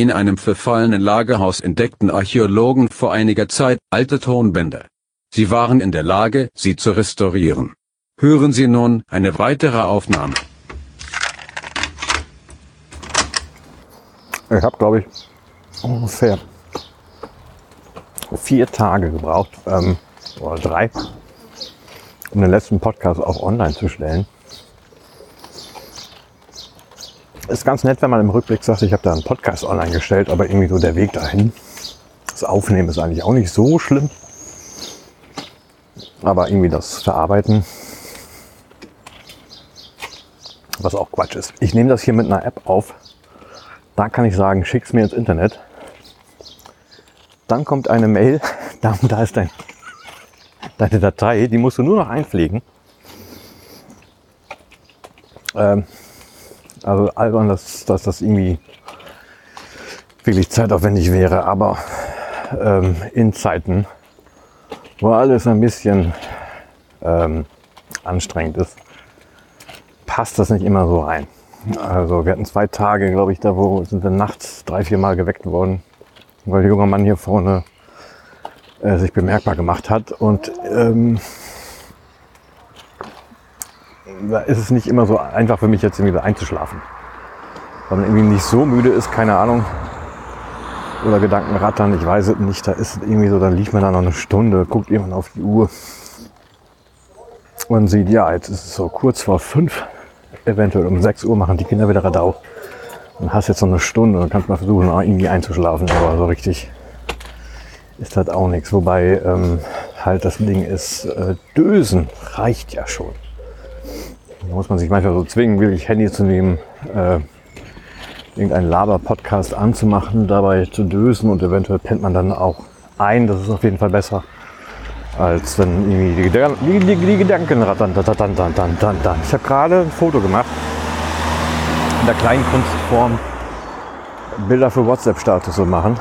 In einem verfallenen Lagerhaus entdeckten Archäologen vor einiger Zeit alte Tonbänder. Sie waren in der Lage, sie zu restaurieren. Hören Sie nun eine weitere Aufnahme. Ich habe, glaube ich, ungefähr vier Tage gebraucht, ähm, oder drei, um den letzten Podcast auch online zu stellen. Ist ganz nett, wenn man im Rückblick sagt, ich habe da einen Podcast online gestellt, aber irgendwie so der Weg dahin. Das Aufnehmen ist eigentlich auch nicht so schlimm. Aber irgendwie das Verarbeiten, was auch Quatsch ist. Ich nehme das hier mit einer App auf. Da kann ich sagen, schick's mir ins Internet. Dann kommt eine Mail, da, da ist dein, deine Datei, die musst du nur noch einpflegen. Ähm, also albern, dass, dass das irgendwie wirklich zeitaufwendig wäre, aber ähm, in Zeiten, wo alles ein bisschen ähm, anstrengend ist, passt das nicht immer so rein. Also wir hatten zwei Tage, glaube ich, da wo sind wir nachts drei, vier Mal geweckt worden, weil der junge Mann hier vorne äh, sich bemerkbar gemacht hat. Und ähm, da ist es nicht immer so einfach für mich jetzt irgendwie einzuschlafen. Weil man irgendwie nicht so müde ist, keine Ahnung. Oder Gedanken rattern, ich weiß es nicht. Da ist es irgendwie so, dann liegt man da noch eine Stunde, guckt jemand auf die Uhr und sieht, ja, jetzt ist es so kurz vor fünf, eventuell um sechs Uhr machen die Kinder wieder Radau. Und hast jetzt noch eine Stunde und kannst mal versuchen, irgendwie einzuschlafen, aber so richtig ist das auch nichts. Wobei ähm, halt das Ding ist, äh, Dösen reicht ja schon. Da muss man sich manchmal so zwingen, wirklich Handy zu nehmen, äh, irgendeinen Laber-Podcast anzumachen, dabei zu dösen und eventuell pennt man dann auch ein. Das ist auf jeden Fall besser, als wenn irgendwie die, Gedan die, die, die Gedanken rattern. Dan, dan, dan, dan, dan, dan. Ich habe gerade ein Foto gemacht in der kleinen Kunstform Bilder für WhatsApp-Status zu machen.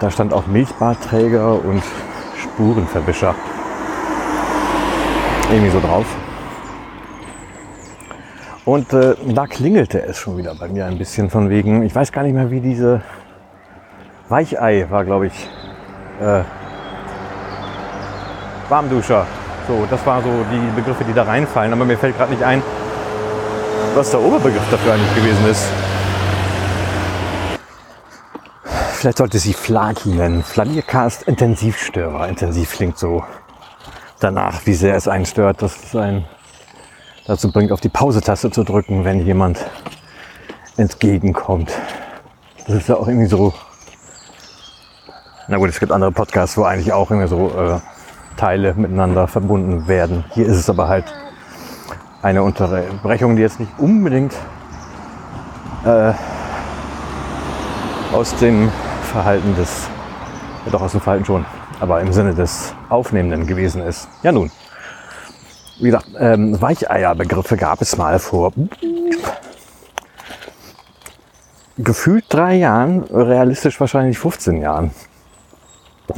Da stand auch Milchbarträger und Spurenverwischer irgendwie so drauf. Und äh, da klingelte es schon wieder bei mir ein bisschen von wegen, ich weiß gar nicht mehr, wie diese Weichei war, glaube ich, äh, Warmduscher. So, das waren so die Begriffe, die da reinfallen. Aber mir fällt gerade nicht ein, was der Oberbegriff dafür eigentlich gewesen ist. Vielleicht sollte sie Flaki nennen. Flaniercast Intensivstörer. Intensiv klingt so danach, wie sehr es einen stört, dass es einen dazu bringt, auf die Pause-Taste zu drücken, wenn jemand entgegenkommt. Das ist ja auch irgendwie so. Na gut, es gibt andere Podcasts, wo eigentlich auch irgendwie so äh, Teile miteinander verbunden werden. Hier ist es aber halt eine Unterbrechung, die jetzt nicht unbedingt äh, aus dem Verhalten des, ja doch aus dem Verhalten schon, aber im Sinne des Aufnehmenden gewesen ist. Ja nun, wie gesagt, ähm, Weicheierbegriffe gab es mal vor gefühlt drei Jahren, realistisch wahrscheinlich 15 Jahren.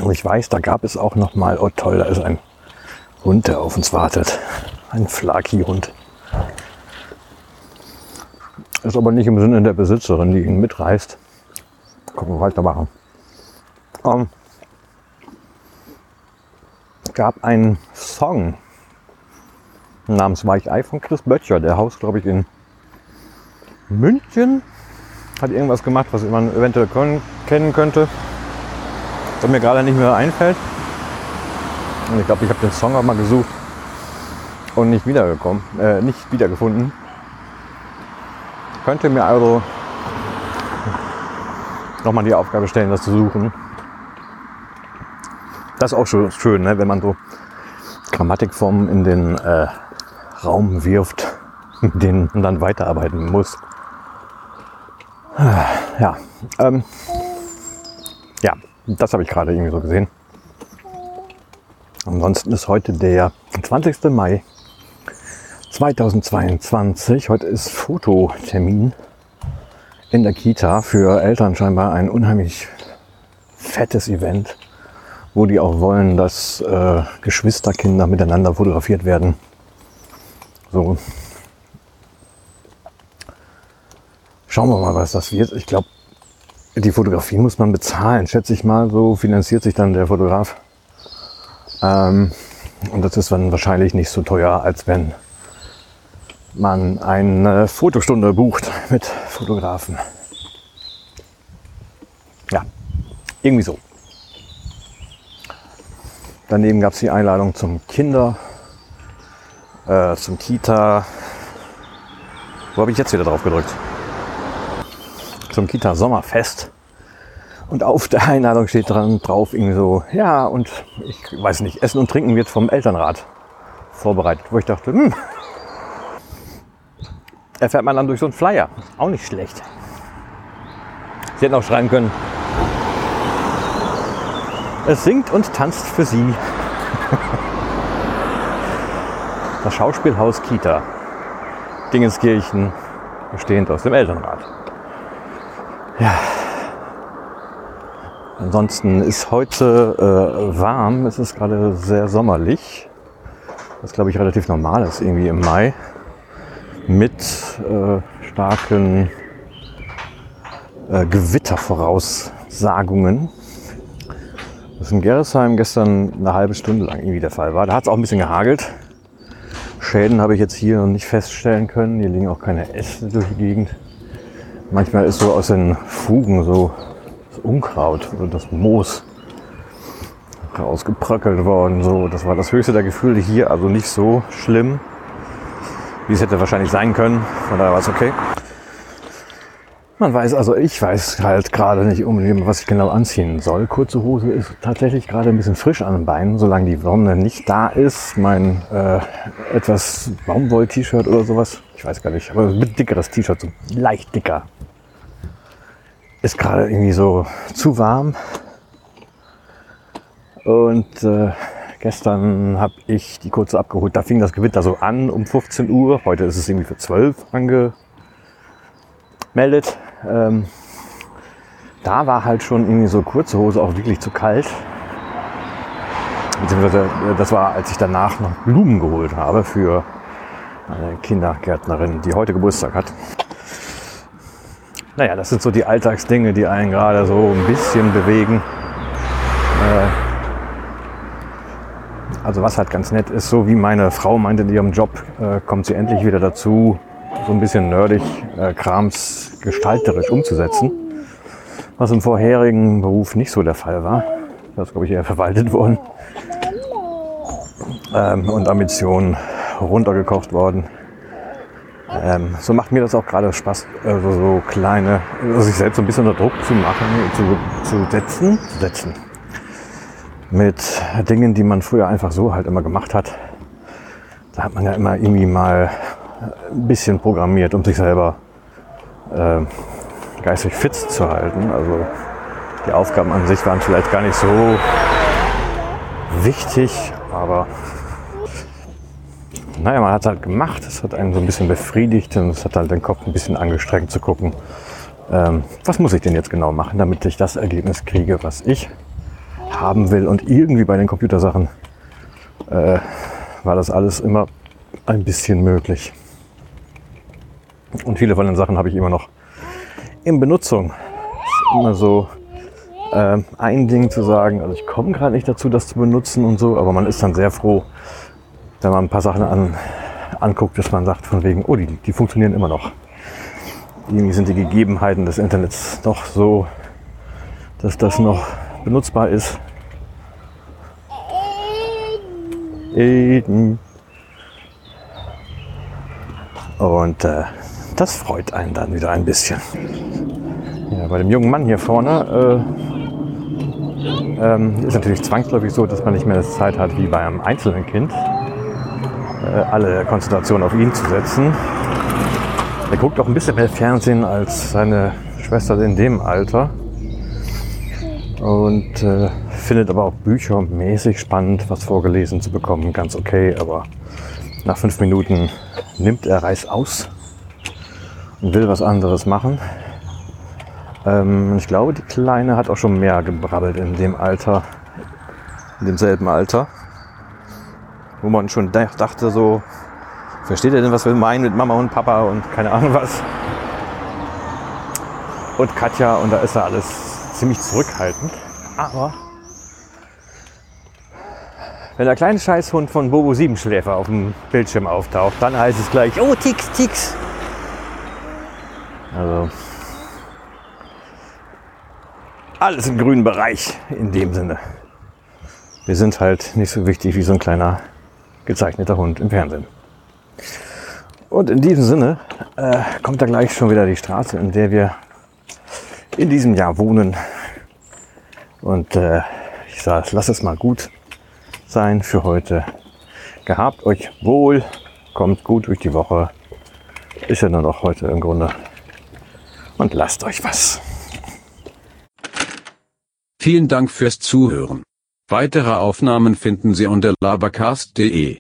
Und ich weiß, da gab es auch noch mal, oh toll, da ist ein Hund, der auf uns wartet. Ein Flaki-Hund. Ist aber nicht im Sinne der Besitzerin, die ihn mitreißt. Gucken wir weitermachen. Ähm, gab einen Song namens Weichei von Chris Böttcher. Der haust, glaube ich, in München. Hat irgendwas gemacht, was man eventuell kennen könnte. Was mir gerade nicht mehr einfällt. Und ich glaube, ich habe den Song auch mal gesucht und nicht wiedergekommen, äh, nicht wiedergefunden. Könnte mir also nochmal die Aufgabe stellen, das zu suchen. Das ist auch schon schön, ne? wenn man so Grammatikformen in den äh, Raum wirft, denen man dann weiterarbeiten muss. Ja, ähm, ja, das habe ich gerade irgendwie so gesehen. Ansonsten ist heute der 20. Mai 2022. Heute ist Fototermin in der Kita für Eltern scheinbar ein unheimlich fettes Event, wo die auch wollen, dass äh, Geschwisterkinder miteinander fotografiert werden. So. Schauen wir mal, was das wird. Ich glaube, die Fotografie muss man bezahlen, schätze ich mal. So finanziert sich dann der Fotograf. Ähm, und das ist dann wahrscheinlich nicht so teuer, als wenn man eine Fotostunde bucht mit Fotografen. Ja, irgendwie so. Daneben gab es die Einladung zum Kinder, äh, zum Kita. Wo habe ich jetzt wieder drauf gedrückt? Zum Kita Sommerfest. Und auf der Einladung steht dran drauf irgendwie so, ja, und ich weiß nicht, Essen und Trinken wird vom Elternrat vorbereitet. Wo ich dachte, hm, erfährt man dann durch so einen Flyer. Auch nicht schlecht. Sie hätten auch schreiben können, es singt und tanzt für Sie. Das Schauspielhaus Kita. Dingenskirchen, bestehend aus dem Elternrat. Ja. Ansonsten ist heute äh, warm, es ist gerade sehr sommerlich. Was glaube ich relativ normal ist irgendwie im Mai. Mit äh, starken äh, Gewittervoraussagungen. Was in Gerresheim gestern eine halbe Stunde lang irgendwie der Fall war. Da hat es auch ein bisschen gehagelt. Schäden habe ich jetzt hier noch nicht feststellen können. Hier liegen auch keine Äste durch die Gegend. Manchmal ist so aus den Fugen so das Unkraut oder das Moos rausgebröckelt worden. So, das war das höchste der Gefühle hier, also nicht so schlimm, wie es hätte wahrscheinlich sein können. Von daher war es okay. Man weiß, also ich weiß halt gerade nicht unbedingt, was ich genau anziehen soll. Kurze Hose ist tatsächlich gerade ein bisschen frisch an den Beinen, solange die Sonne nicht da ist. Mein äh, etwas Baumwoll-T-Shirt oder sowas, ich weiß gar nicht, aber ein bisschen dickeres T-Shirt, so leicht dicker. Ist gerade irgendwie so zu warm. Und äh, gestern habe ich die kurze abgeholt. Da fing das Gewitter so an um 15 Uhr. Heute ist es irgendwie für 12 angemeldet. Ähm, da war halt schon irgendwie so kurze Hose auch wirklich zu kalt. Beziehungsweise äh, das war, als ich danach noch Blumen geholt habe für eine Kindergärtnerin, die heute Geburtstag hat. Naja, das sind so die Alltagsdinge, die einen gerade so ein bisschen bewegen. Äh, also was halt ganz nett ist, so wie meine Frau meinte in ihrem Job, äh, kommt sie endlich wieder dazu, so ein bisschen nerdig Krams gestalterisch umzusetzen, was im vorherigen Beruf nicht so der Fall war. Das ist, glaube ich, eher verwaltet worden ähm, und Ambitionen runtergekocht worden. Ähm, so macht mir das auch gerade Spaß, also so kleine, also sich selbst so ein bisschen unter Druck zu machen, zu, zu setzen, zu setzen. Mit Dingen, die man früher einfach so halt immer gemacht hat. Da hat man ja immer irgendwie mal ein bisschen programmiert, um sich selber äh, geistig fit zu halten. Also die Aufgaben an sich waren vielleicht gar nicht so wichtig, aber naja, man hat halt gemacht. Es hat einen so ein bisschen befriedigt und es hat halt den Kopf ein bisschen angestrengt zu gucken, ähm, was muss ich denn jetzt genau machen, damit ich das Ergebnis kriege, was ich haben will. Und irgendwie bei den Computersachen äh, war das alles immer ein bisschen möglich. Und viele von den Sachen habe ich immer noch in Benutzung. Ist immer so äh, ein Ding zu sagen, also ich komme gerade nicht dazu, das zu benutzen und so, aber man ist dann sehr froh, wenn man ein paar Sachen an, anguckt, dass man sagt von wegen, oh, die, die funktionieren immer noch. Irgendwie sind die Gegebenheiten des Internets doch so, dass das noch benutzbar ist. Und äh, das freut einen dann wieder ein bisschen. Ja, bei dem jungen Mann hier vorne äh, ähm, ist natürlich zwangsläufig so, dass man nicht mehr das Zeit hat wie bei einem einzelnen Kind, äh, alle Konzentration auf ihn zu setzen. Er guckt auch ein bisschen mehr Fernsehen als seine Schwester in dem Alter und äh, findet aber auch Bücher mäßig spannend, was vorgelesen zu bekommen, ganz okay, aber nach fünf Minuten nimmt er Reis aus will was anderes machen. Ähm, ich glaube, die Kleine hat auch schon mehr gebrabbelt in dem Alter, in demselben Alter, wo man schon dachte so, versteht er denn, was wir meinen mit Mama und Papa und keine Ahnung was. und Katja und da ist ja alles ziemlich zurückhaltend. Aber wenn der kleine Scheißhund von Bobo Siebenschläfer auf dem Bildschirm auftaucht, dann heißt es gleich, oh Tix, Tix. Also alles im grünen Bereich in dem Sinne. Wir sind halt nicht so wichtig wie so ein kleiner gezeichneter Hund im Fernsehen. Und in diesem Sinne äh, kommt da gleich schon wieder die Straße, in der wir in diesem Jahr wohnen. Und äh, ich sage, lass es mal gut sein für heute. Gehabt euch wohl, kommt gut durch die Woche. Ist ja nur noch heute im Grunde. Und lasst euch was. Vielen Dank fürs Zuhören. Weitere Aufnahmen finden Sie unter labercast.de.